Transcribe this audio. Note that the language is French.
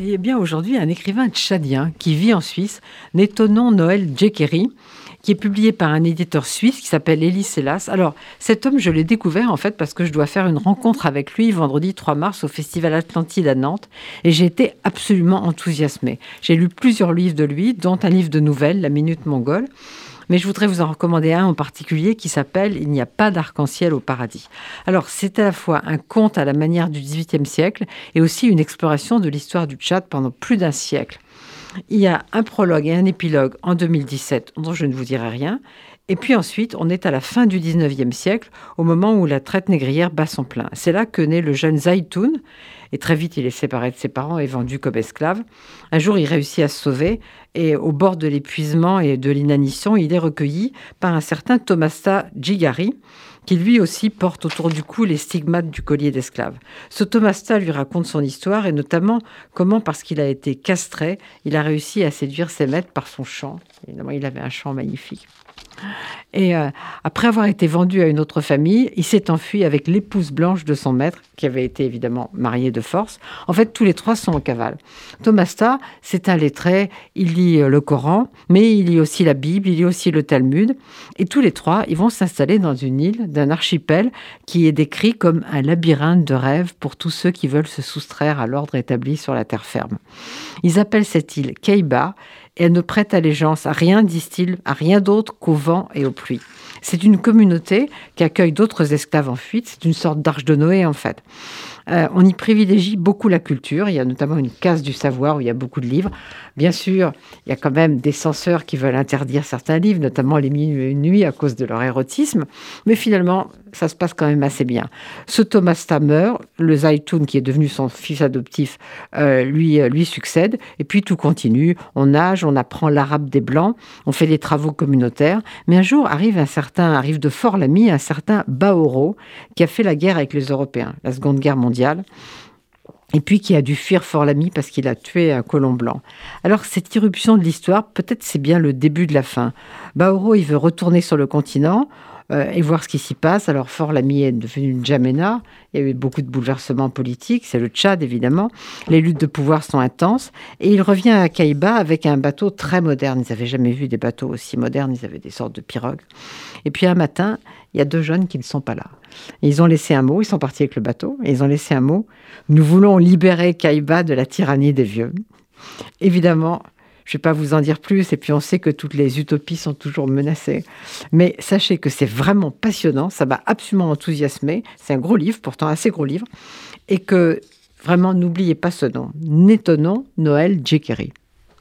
Eh bien, aujourd'hui, un écrivain tchadien qui vit en Suisse, Nétonon Noël Djekeri, qui est publié par un éditeur suisse qui s'appelle Elie Selas. Alors, cet homme, je l'ai découvert en fait parce que je dois faire une rencontre avec lui vendredi 3 mars au Festival Atlantide à Nantes et j'ai été absolument enthousiasmée. J'ai lu plusieurs livres de lui, dont un livre de nouvelles, La Minute Mongole. Mais je voudrais vous en recommander un en particulier qui s'appelle Il n'y a pas d'arc-en-ciel au paradis. Alors, c'est à la fois un conte à la manière du XVIIIe siècle et aussi une exploration de l'histoire du Tchad pendant plus d'un siècle. Il y a un prologue et un épilogue en 2017 dont je ne vous dirai rien. Et puis ensuite, on est à la fin du 19e siècle, au moment où la traite négrière bat son plein. C'est là que naît le jeune Zaitoun, et très vite il est séparé de ses parents et vendu comme esclave. Un jour, il réussit à se sauver, et au bord de l'épuisement et de l'inanition, il est recueilli par un certain Thomasta Gigari, qui lui aussi porte autour du cou les stigmates du collier d'esclave. Ce Thomasta lui raconte son histoire et notamment comment, parce qu'il a été castré, il a réussi à séduire ses maîtres par son chant. Évidemment, il avait un chant magnifique. Et euh, après avoir été vendu à une autre famille, il s'est enfui avec l'épouse blanche de son maître, qui avait été évidemment mariée de force. En fait, tous les trois sont en cavale. Thomasta, c'est un lettré, il lit euh, le Coran, mais il lit aussi la Bible, il lit aussi le Talmud. Et tous les trois, ils vont s'installer dans une île d'un archipel qui est décrit comme un labyrinthe de rêves pour tous ceux qui veulent se soustraire à l'ordre établi sur la terre ferme. Ils appellent cette île Keiba elle ne prête allégeance à rien, disent-ils, à rien d'autre qu'au vent et aux pluies. C'est une communauté qui accueille d'autres esclaves en fuite, c'est une sorte d'arche de Noé en fait. Euh, on y privilégie beaucoup la culture. Il y a notamment une case du savoir où il y a beaucoup de livres. Bien sûr, il y a quand même des censeurs qui veulent interdire certains livres, notamment les minuit et nuit à cause de leur érotisme. Mais finalement, ça se passe quand même assez bien. Ce Thomas Stammer, le Zaitoun qui est devenu son fils adoptif, euh, lui, euh, lui succède. Et puis tout continue. On nage, on apprend l'arabe des Blancs, on fait des travaux communautaires. Mais un jour arrive un certain, arrive de Fort Lamy, un certain Baoro qui a fait la guerre avec les Européens, la Seconde Guerre mondiale et puis qui a dû fuir Fort-Lamy parce qu'il a tué un colon blanc. Alors cette irruption de l'histoire, peut-être c'est bien le début de la fin. Baoro, il veut retourner sur le continent euh, et voir ce qui s'y passe. Alors Fort-Lamy est devenu une Jamena, il y a eu beaucoup de bouleversements politiques, c'est le Tchad évidemment, les luttes de pouvoir sont intenses, et il revient à Kaïba avec un bateau très moderne. Ils n'avaient jamais vu des bateaux aussi modernes, ils avaient des sortes de pirogues. Et puis un matin, il y a deux jeunes qui ne sont pas là. ils ont laissé un mot, ils sont partis avec le bateau, ils ont laissé un mot. Nous voulons libérer Kaïba de la tyrannie des vieux. Évidemment, je ne vais pas vous en dire plus, et puis on sait que toutes les utopies sont toujours menacées. Mais sachez que c'est vraiment passionnant, ça m'a absolument enthousiasmé. C'est un gros livre, pourtant assez gros livre, et que vraiment n'oubliez pas ce nom, Nétonon Noël Djekeri.